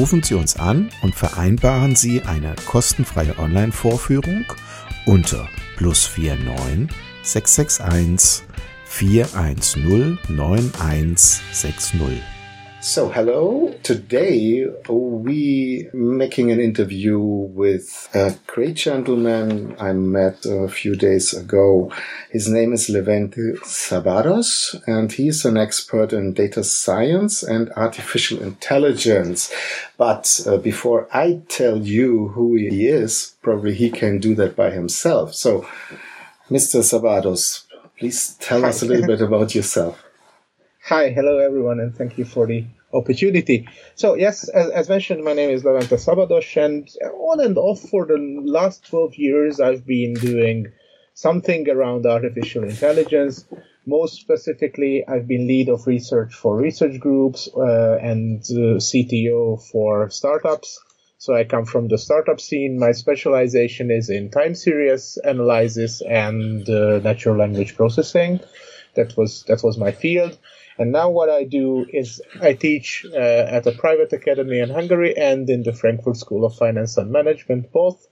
Rufen Sie uns an und vereinbaren Sie eine kostenfreie Online-Vorführung unter plus 49 661 410 9160. So, hello. Today we making an interview with a great gentleman I met a few days ago. His name is Levente Szabados and he's an expert in data science and artificial intelligence. But uh, before I tell you who he is, probably he can do that by himself. So, Mr. Szabados, please tell us a little bit about yourself. Hi, hello everyone, and thank you for the opportunity. So yes, as, as mentioned, my name is Levente Szabados, and on and off for the last 12 years, I've been doing something around artificial intelligence. Most specifically, I've been lead of research for research groups uh, and uh, CTO for startups. So I come from the startup scene. My specialization is in time series analysis and uh, natural language processing. That was that was my field. And now what I do is I teach uh, at a private academy in Hungary and in the Frankfurt School of Finance and Management, both,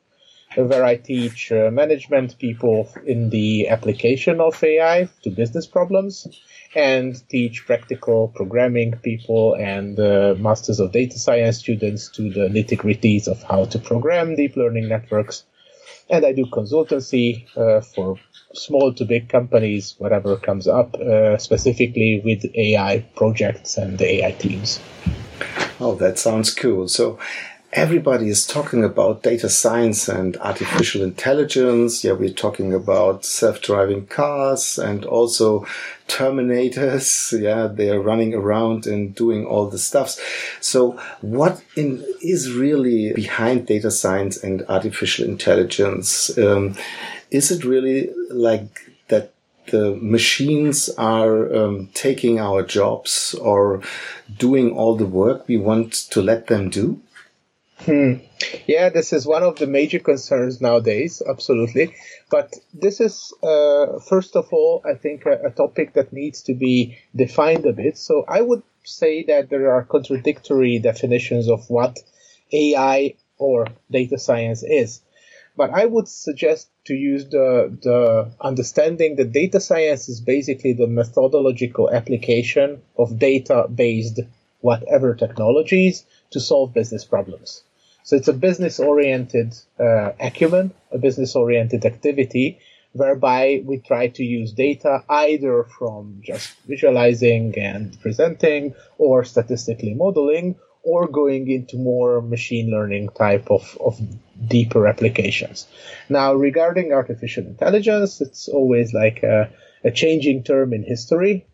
where I teach uh, management people in the application of AI to business problems and teach practical programming people and uh, masters of data science students to the nitty gritties of how to program deep learning networks. And I do consultancy uh, for small to big companies, whatever comes up, uh, specifically with AI projects and the AI teams. Oh, that sounds cool. So everybody is talking about data science and artificial intelligence. Yeah, we're talking about self-driving cars and also terminators. Yeah, they're running around and doing all the stuffs. So what in, is really behind data science and artificial intelligence? Um, is it really like that the machines are um, taking our jobs or doing all the work we want to let them do? Hmm. Yeah, this is one of the major concerns nowadays, absolutely. But this is, uh, first of all, I think a, a topic that needs to be defined a bit. So I would say that there are contradictory definitions of what AI or data science is. But I would suggest to use the, the understanding that data science is basically the methodological application of data based whatever technologies to solve business problems. So it's a business oriented uh, acumen, a business oriented activity whereby we try to use data either from just visualizing and presenting or statistically modeling or going into more machine learning type of, of deeper applications. Now, regarding artificial intelligence, it's always like a, a changing term in history.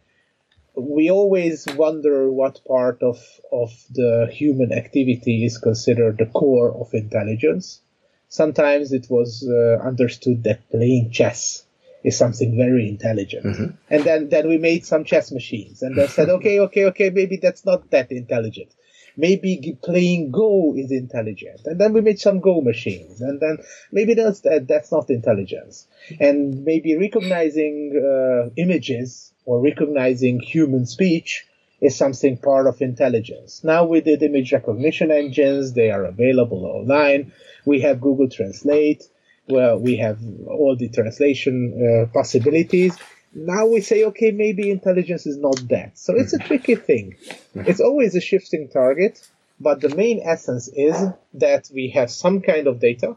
We always wonder what part of, of the human activity is considered the core of intelligence. Sometimes it was uh, understood that playing chess is something very intelligent. Mm-hmm. And then, then we made some chess machines and then said, okay, okay, okay, maybe that's not that intelligent maybe playing Go is intelligent. And then we made some Go machines. And then maybe that's, that, that's not intelligence. And maybe recognizing uh, images or recognizing human speech is something part of intelligence. Now we did image recognition engines. They are available online. We have Google Translate. Well, we have all the translation uh, possibilities now we say, okay, maybe intelligence is not that. So it's a tricky thing. It's always a shifting target, but the main essence is that we have some kind of data.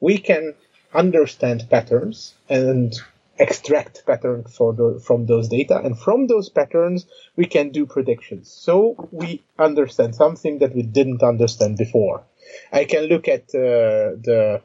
We can understand patterns and extract patterns the, from those data, and from those patterns we can do predictions. So we understand something that we didn't understand before. I can look at uh, the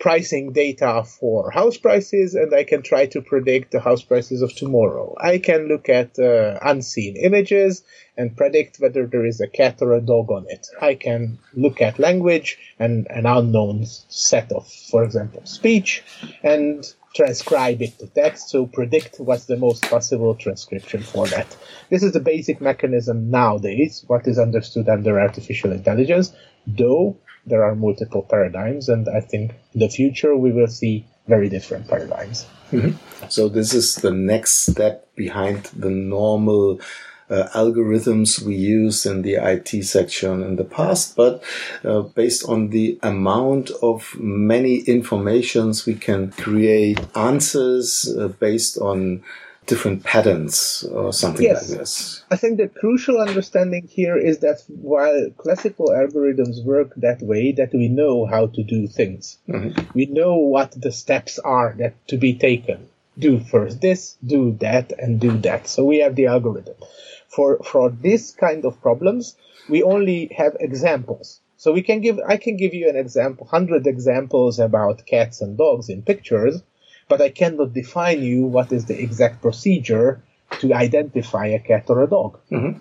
pricing data for house prices and I can try to predict the house prices of tomorrow. I can look at uh, unseen images and predict whether there is a cat or a dog on it. I can look at language and an unknown set of, for example, speech and transcribe it to text, so predict what's the most possible transcription for that. This is the basic mechanism nowadays, what is understood under artificial intelligence, though there are multiple paradigms, and I think in the future we will see very different paradigms. Mm-hmm. So this is the next step behind the normal uh, algorithms we used in the IT section in the past, but uh, based on the amount of many informations, we can create answers uh, based on different patterns or something yes. like this. I think the crucial understanding here is that while classical algorithms work that way, that we know how to do things. Mm-hmm. We know what the steps are that to be taken. Do first this, do that, and do that. So we have the algorithm. For for this kind of problems, we only have examples. So we can give I can give you an example, hundred examples about cats and dogs in pictures, but I cannot define you what is the exact procedure to identify a cat or a dog. Mm-hmm.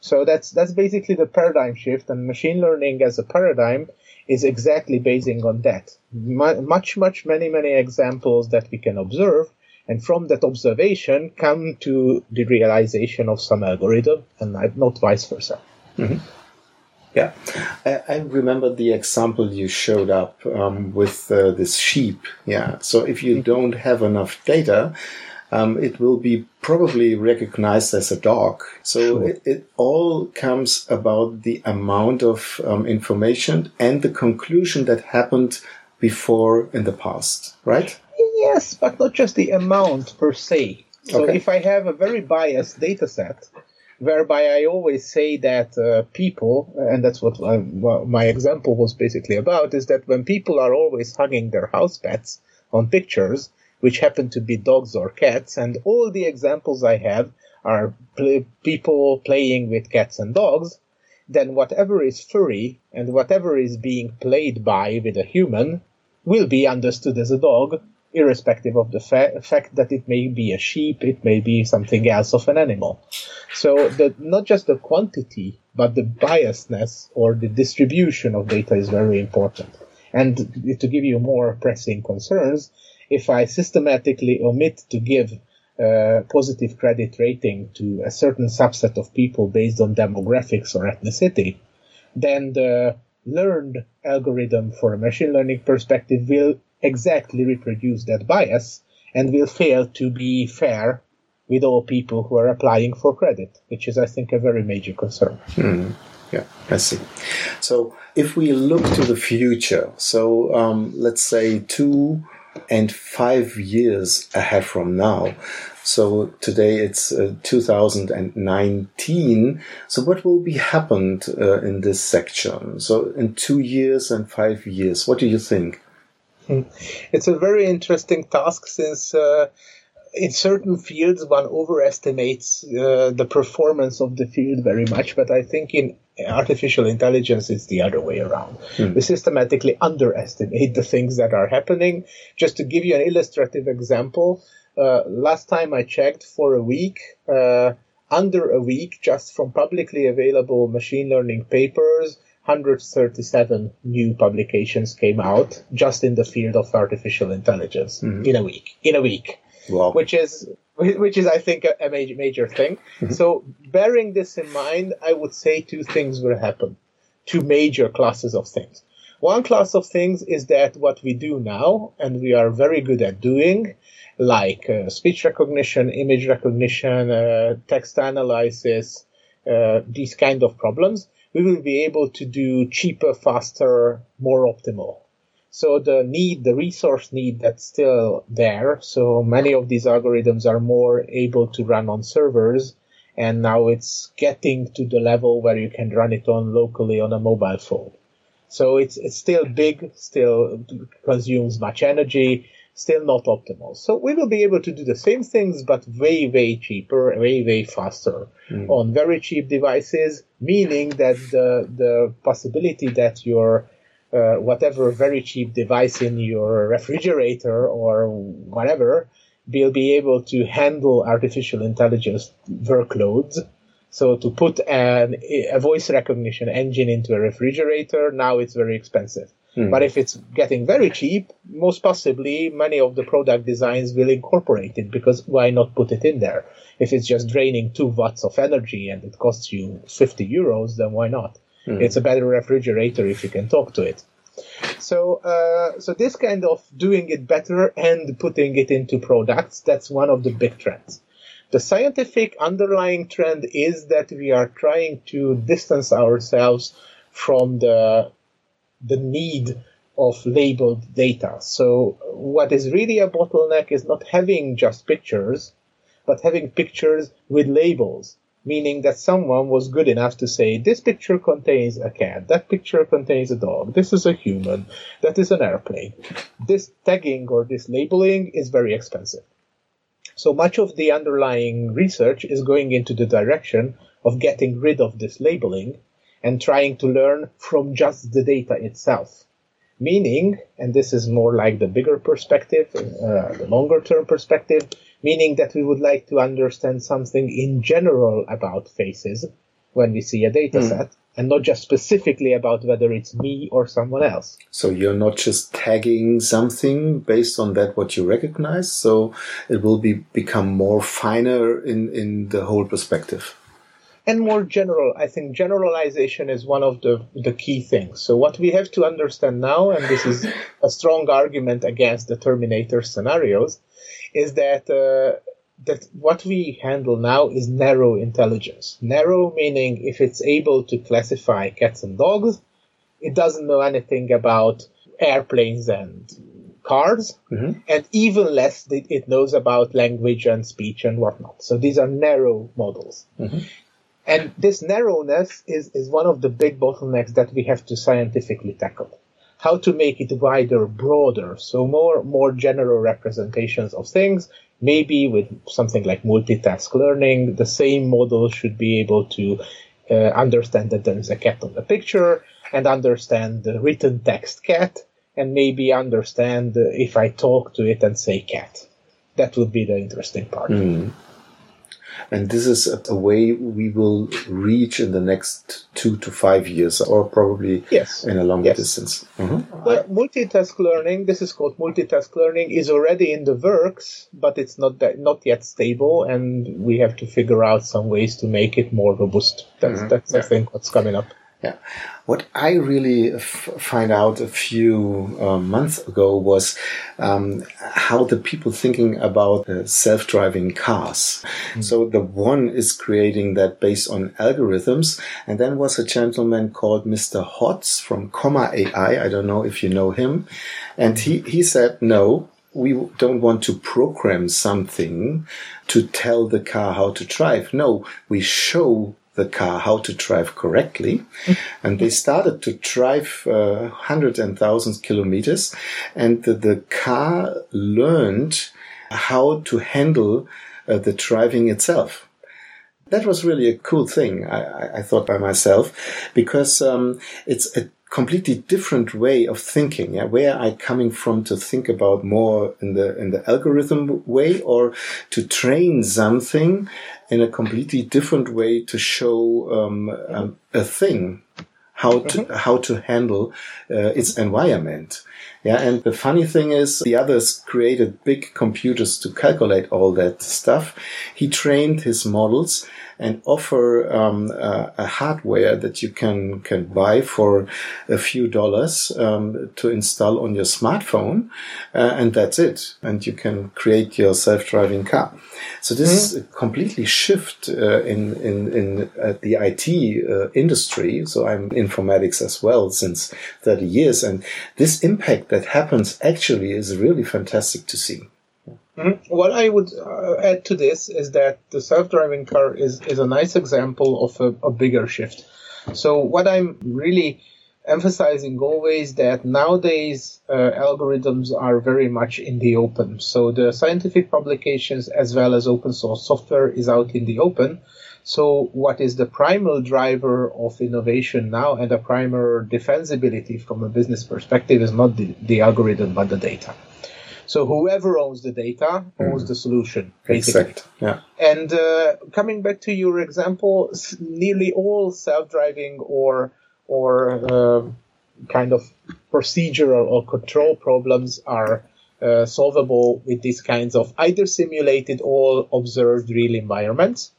So that's that's basically the paradigm shift, and machine learning as a paradigm is exactly basing on that. Much, much, many, many examples that we can observe, and from that observation come to the realization of some algorithm, and not vice versa. Mm-hmm. Yeah, I, I, remember the example you showed up um, with uh, this sheep. Yeah, so if you mm-hmm. don't have enough data, um, it will be probably recognized as a dog. So sure. it, it, all comes about the amount of um, information and the conclusion that happened before in the past, right? Yes, but not just the amount per se. So okay. if I have a very biased data set, whereby I always say that uh, people, and that's what I, well, my example was basically about, is that when people are always hugging their house pets on pictures, which happen to be dogs or cats, and all the examples I have are pl- people playing with cats and dogs, then whatever is furry and whatever is being played by with a human will be understood as a dog irrespective of the fa- fact that it may be a sheep, it may be something else of an animal. So the, not just the quantity, but the biasness or the distribution of data is very important. And to give you more pressing concerns, if I systematically omit to give uh, positive credit rating to a certain subset of people based on demographics or ethnicity, then the learned algorithm for a machine learning perspective will exactly reproduce that bias and will fail to be fair with all people who are applying for credit, which is, I think, a very major concern. Hmm. Yeah, I see. So if we look to the future, so um, let's say two and five years ahead from now. So today it's uh, 2019. So what will be happened uh, in this section? So in two years and five years, what do you think? Hmm. It's a very interesting task since uh, in certain fields one overestimates uh, the performance of the field very much, but I think in artificial intelligence it's the other way around. Hmm. We systematically underestimate the things that are happening. Just to give you an illustrative example, uh, last time I checked for a week, uh, under a week, just from publicly available machine learning papers, 137 new publications came out just in the field of artificial intelligence mm-hmm. in a week. In a week, wow. which is which is I think a, major major thing. Mm-hmm. So bearing this in mind, I would say two things will happen. Two major classes of things. One class of things is that what we do now, and we are very good at doing, like uh, speech recognition, image recognition, uh, text analysis, uh, these kind of problems, we will be able to do cheaper, faster, more optimal. So the need, the resource need that's still there. So many of these algorithms are more able to run on servers. And now it's getting to the level where you can run it on locally on a mobile phone. So it's, it's still big, still consumes much energy. Still not optimal. So we will be able to do the same things, but way, way cheaper, way, way faster mm. on very cheap devices, meaning that the, the possibility that your uh, whatever very cheap device in your refrigerator or whatever will be able to handle artificial intelligence workloads. So to put an, a voice recognition engine into a refrigerator, now it's very expensive. Mm. But if it's getting very cheap, most possibly many of the product designs will incorporate it because why not put it in there? If it's just draining two watts of energy and it costs you 50 euros, then why not? Mm. It's a better refrigerator if you can talk to it. So, uh, so this kind of doing it better and putting it into products, that's one of the big trends. The scientific underlying trend is that we are trying to distance ourselves from the the need of labeled data. So what is really a bottleneck is not having just pictures, but having pictures with labels, meaning that someone was good enough to say, this picture contains a cat, that picture contains a dog, this is a human, that is an airplane. This tagging or this labeling is very expensive. So much of the underlying research is going into the direction of getting rid of this labeling and trying to learn from just the data itself. Meaning, and this is more like the bigger perspective, uh, the longer term perspective, meaning that we would like to understand something in general about faces when we see a data mm. set and not just specifically about whether it's me or someone else. So you're not just tagging something based on that what you recognize, so it will be become more finer in, in the whole perspective and more general. I think generalization is one of the, the key things. So what we have to understand now, and this is a strong argument against the Terminator scenarios, is that uh, that what we handle now is narrow intelligence. Narrow meaning if it's able to classify cats and dogs, it doesn't know anything about airplanes and cars, mm-hmm. and even less it knows about language and speech and whatnot. So these are narrow models. Mm-hmm. And this narrowness is, is one of the big bottlenecks that we have to scientifically tackle. How to make it wider, broader, so more, more general representations of things. Maybe with something like multitask learning, the same model should be able to uh, understand that there is a cat on the picture and understand the written text cat and maybe understand if I talk to it and say cat. That would be the interesting part. Mm. And this is a, way we will reach in the next two to five years, or probably yes. in a longer yes. distance. Mm-hmm. Well, multitask learning, this is called multitask learning, is already in the works, but it's not that, not yet stable, and we have to figure out some ways to make it more robust. That's, mm-hmm. that's yeah. I think, what's coming up. Yeah. What I really f- find out a few uh, months ago was um, how the people thinking about uh, self-driving cars. Mm. So the one is creating that based on algorithms, and then was a gentleman called Mr. Hotz from Comma AI. I don't know if you know him, and he he said no. We don't want to program something to tell the car how to drive. No, we show the car how to drive correctly. and they started to drive uh, hundreds and thousands kilometers and the, the, car learned how to handle uh, the driving itself. That was really a cool thing, I, I thought by myself, because um, it's a completely different way of thinking. Yeah? Where I coming from to think about more in the in the algorithm way, or to train something in a completely different way to show um, um, a thing how to mm-hmm. how to handle uh, its environment. Yeah, and the funny thing is, the others created big computers to calculate all that stuff. He trained his models and offer um, a, a, hardware that you can can buy for a few dollars um, to install on your smartphone, uh, and that's it. And you can create your self-driving car. So this mm-hmm. is a completely shift uh, in in in uh, the IT uh, industry. So I'm informatics as well since 30 years, and this impact that happens actually is really fantastic to see. Mm-hmm. What I would uh, add to this is that the self-driving car is, is a nice example of a, a bigger shift. So what I'm really emphasizing always that nowadays uh, algorithms are very much in the open. So the scientific publications as well as open source software is out in the open. So what is the primal driver of innovation now and the primary defensibility from a business perspective is not the, the algorithm but the data. So whoever owns the data owns mm. the solution, basically. Exact. Yeah. And uh, coming back to your example, nearly all self-driving or or uh, kind of procedural or control problems are uh, solvable with these kinds of either simulated or observed real environments.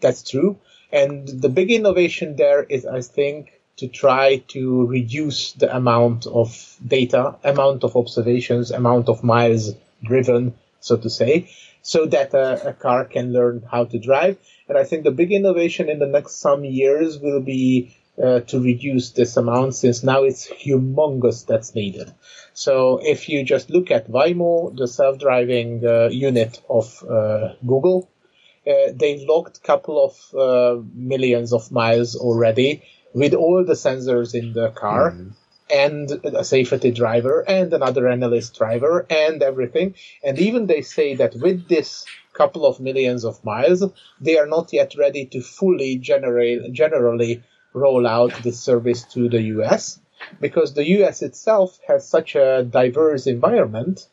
That's true. And the big innovation there is, I think, to try to reduce the amount of data, amount of observations, amount of miles driven, so to say, so that a, a, car can learn how to drive. And I think the big innovation in the next some years will be uh, to reduce this amount since now it's humongous that's needed. So if you just look at Waymo, the self-driving uh, unit of uh, Google, uh, they've logged a couple of uh, millions of miles already with all the sensors in the car. Mm-hmm. And a safety driver and another analyst driver and everything. And even they say that with this couple of millions of miles, they are not yet ready to fully generate, generally roll out this service to the US because the US itself has such a diverse environment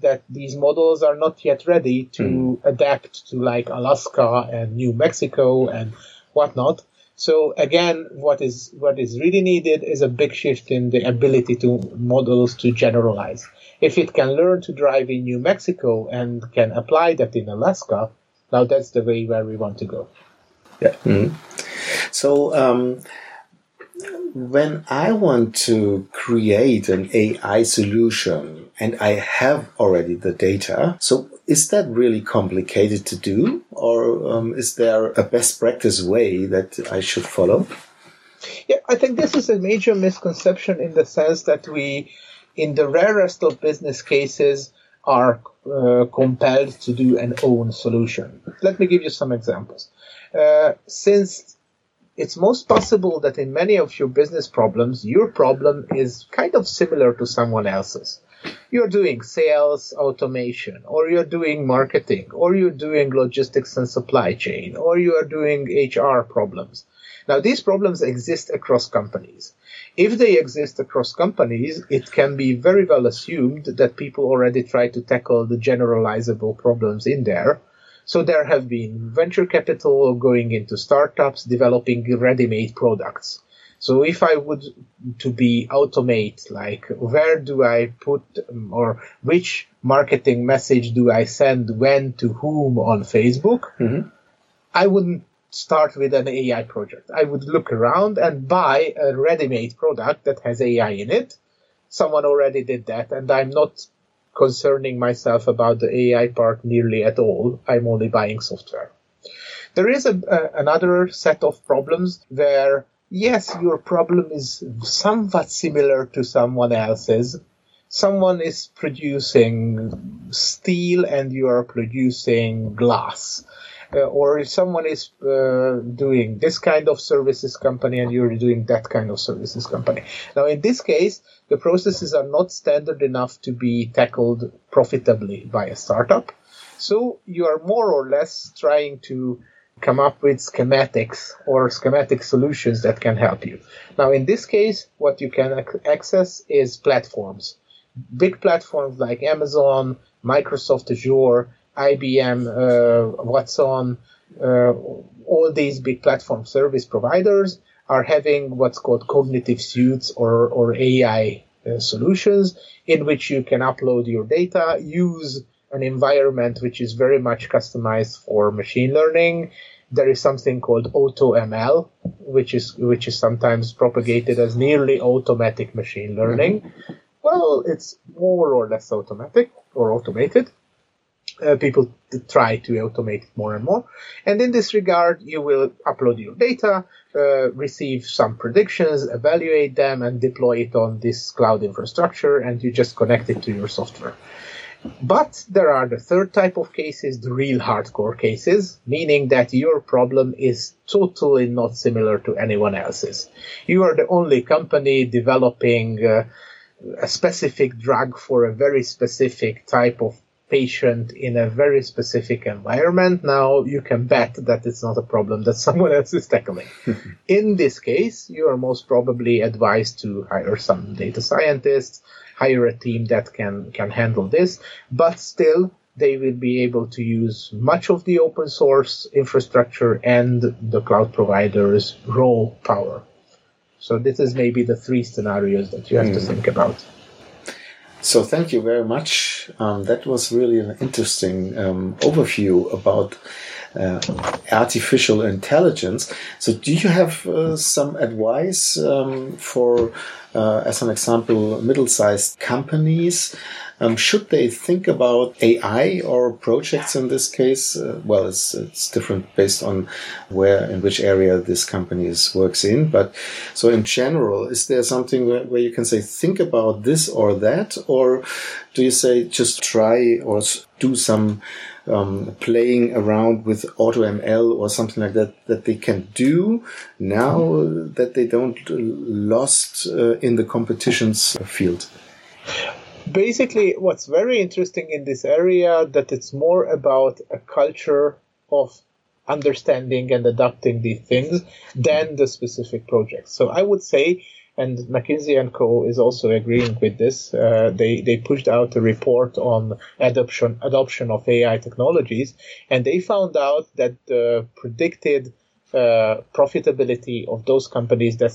that these models are not yet ready to mm. adapt to like Alaska and New Mexico and whatnot. So again, what is what is really needed is a big shift in the ability to models to generalize. If it can learn to drive in New Mexico and can apply that in Alaska, now that's the way where we want to go. Yeah. Mm-hmm. So um, when I want to create an AI solution and I have already the data, so is that really complicated to do, or um, is there a best practice way that I should follow? Yeah, I think this is a major misconception in the sense that we, in the rarest of business cases, are uh, compelled to do an own solution. Let me give you some examples. Uh, since it's most possible that in many of your business problems, your problem is kind of similar to someone else's. You're doing sales automation, or you're doing marketing, or you're doing logistics and supply chain, or you are doing HR problems. Now, these problems exist across companies. If they exist across companies, it can be very well assumed that people already try to tackle the generalizable problems in there, so there have been venture capital going into startups developing ready-made products. So if I would to be automate, like where do I put um, or which marketing message do I send when to whom on Facebook? Mm-hmm. I wouldn't start with an AI project. I would look around and buy a ready-made product that has AI in it. Someone already did that and I'm not concerning myself about the AI part nearly at all. I'm only buying software. There is a, a, another set of problems where, yes, your problem is somewhat similar to someone else's. Someone is producing steel and you are producing glass uh, or if someone is uh, doing this kind of services company and you're doing that kind of services company. Now, in this case, the processes are not standard enough to be tackled profitably by a startup. So you are more or less trying to come up with schematics or schematic solutions that can help you. Now, in this case, what you can ac- access is platforms. Big platforms like Amazon, Microsoft Azure, IBM, uh, Watson, uh, all these big platform service providers are having what's called cognitive suites or, or AI uh, solutions in which you can upload your data, use an environment which is very much customized for machine learning. There is something called AutoML, which is which is sometimes propagated as nearly automatic machine learning. Mm-hmm. Well, it's more or less automatic or automated uh, people try to automate more and more. And in this regard, you will upload your data, uh, receive some predictions, evaluate them, and deploy it on this cloud infrastructure, and you just connect it to your software. But there are the third type of cases, the real hardcore cases, meaning that your problem is totally not similar to anyone else's. You are the only company developing uh, a specific drug for a very specific type of patient in a very specific environment, now you can bet that it's not a problem that someone else is tackling. in this case, you are most probably advised to hire some data scientists, hire a team that can, can handle this, but still they will be able to use much of the open source infrastructure and the cloud provider's raw power. So this is maybe the three scenarios that you have mm. to hmm. think about. So thank you very much. Um, that was really an interesting um, overview about uh, artificial intelligence. So do you have uh, some advice um, for, uh, as an example, middle-sized companies um, should they think about AI or projects in this case? Uh, well, it's, it's different based on where, in which area this company is, works in. But so in general, is there something where, where you can say, think about this or that? Or do you say, just try or do some um, playing around with AutoML or something like that that they can do now that they don't lost uh, in the competitions field? basically what's very interesting in this area that it's more about a culture of understanding and adapting these things than the specific projects. So I would say, and McKinsey and Co is also agreeing with this. Uh, they they pushed out a report on adoption adoption of AI technologies, and they found out that the predicted uh, profitability of those companies that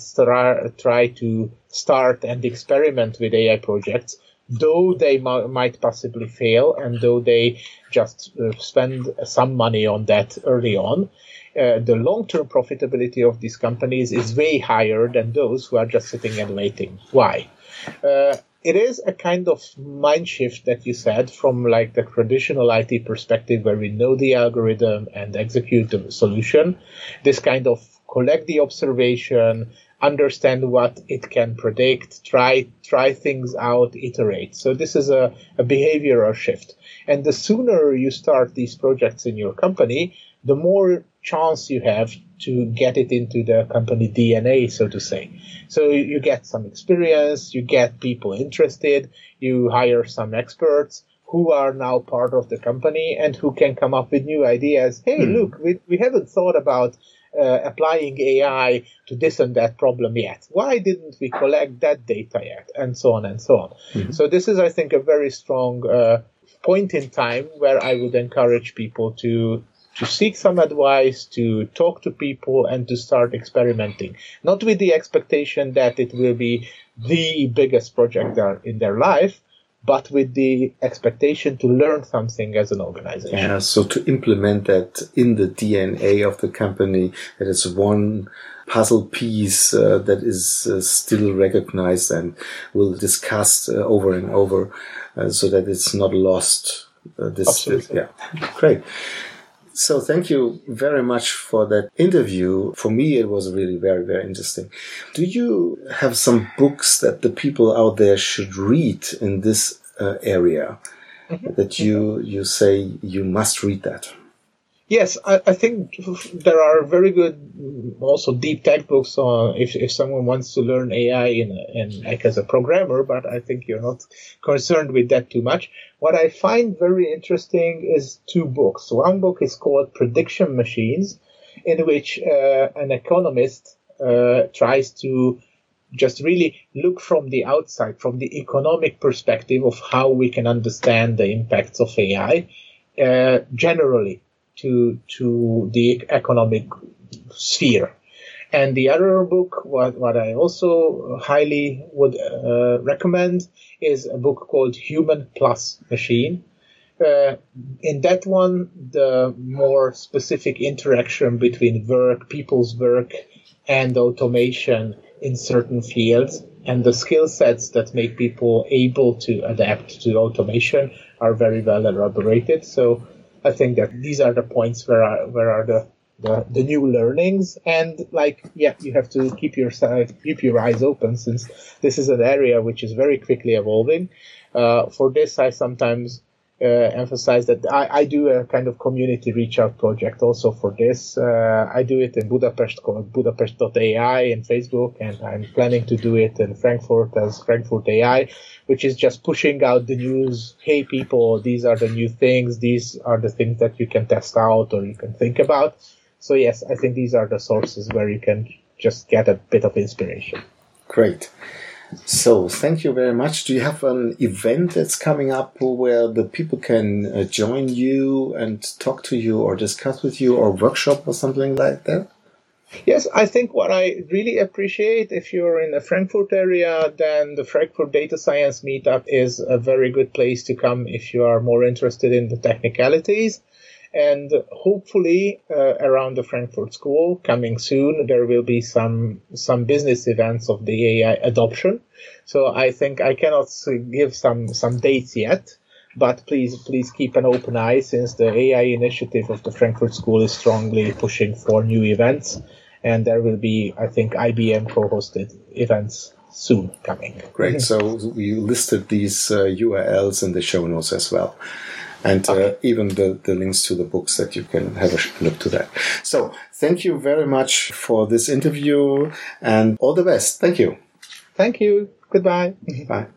try, to start and experiment with AI projects though they might possibly fail and though they just uh, spend some money on that early on, uh, the long-term profitability of these companies is way higher than those who are just sitting and waiting. Why? Uh, it is a kind of mind shift that you said from like the traditional IT perspective where we know the algorithm and execute the solution. This kind of collect the observation, understand what it can predict, try try things out, iterate. So this is a, a behavioral shift. And the sooner you start these projects in your company, the more chance you have to get it into the company DNA, so to say. So you get some experience, you get people interested, you hire some experts who are now part of the company and who can come up with new ideas. Hey, hmm. look, we, we haven't thought about uh, applying AI to this and that problem yet? Why didn't we collect that data yet? And so on and so on. Mm-hmm. So this is, I think, a very strong uh, point in time where I would encourage people to to seek some advice, to talk to people, and to start experimenting. Not with the expectation that it will be the biggest project in their life, but with the expectation to learn something as an organization. Yeah, so to implement that in the DNA of the company, that is one puzzle piece uh, that is uh, still recognized and will discuss uh, over and over, uh, so that it's not lost. Uh, this, Absolutely. yeah, great. So thank you very much for that interview. For me, it was really very, very interesting. Do you have some books that the people out there should read in this uh, area that you you say you must read that? Yes, I, I, think there are very good, also deep tech books on if, if someone wants to learn AI in, in like as a programmer, but I think you're not concerned with that too much. What I find very interesting is two books. One book is called Prediction Machines, in which uh, an economist uh, tries to just really look from the outside, from the economic perspective of how we can understand the impacts of AI uh, generally to to the economic sphere. And the other book, what, what I also highly would uh, recommend, is a book called Human Plus Machine. Uh, in that one, the more specific interaction between work, people's work, and automation in certain fields, and the skill sets that make people able to adapt to automation are very well elaborated. So I think that these are the points where are, where are the, the, the new learnings and like yeah you have to keep your side keep your eyes open since this is an area which is very quickly evolving. Uh, for this I sometimes emphasize that I, I, do a kind of community reach out project also for this. Uh, I do it in Budapest called Budapest.ai in Facebook, and I'm planning to do it in Frankfurt as Frankfurt AI, which is just pushing out the news. Hey, people, these are the new things. These are the things that you can test out or you can think about. So yes, I think these are the sources where you can just get a bit of inspiration. Great. So, thank you very much. Do you have an event that's coming up where the people can uh, join you and talk to you or discuss with you or workshop or something like that? Yes, I think what I really appreciate if you're in the Frankfurt area, then the Frankfurt Data Science Meetup is a very good place to come if you are more interested in the technicalities. And hopefully, uh, around the Frankfurt School, coming soon, there will be some some business events of the AI adoption. So I think I cannot give some some dates yet, but please please keep an open eye since the AI initiative of the Frankfurt School is strongly pushing for new events, and there will be I think IBM co-hosted events soon coming. Great. so we listed these uh, URLs in the show notes as well and uh, okay. uh, even the, the links to the books that you can have a look to that. So thank you very much for this interview and all the best. Thank you. Thank you. Goodbye. Bye.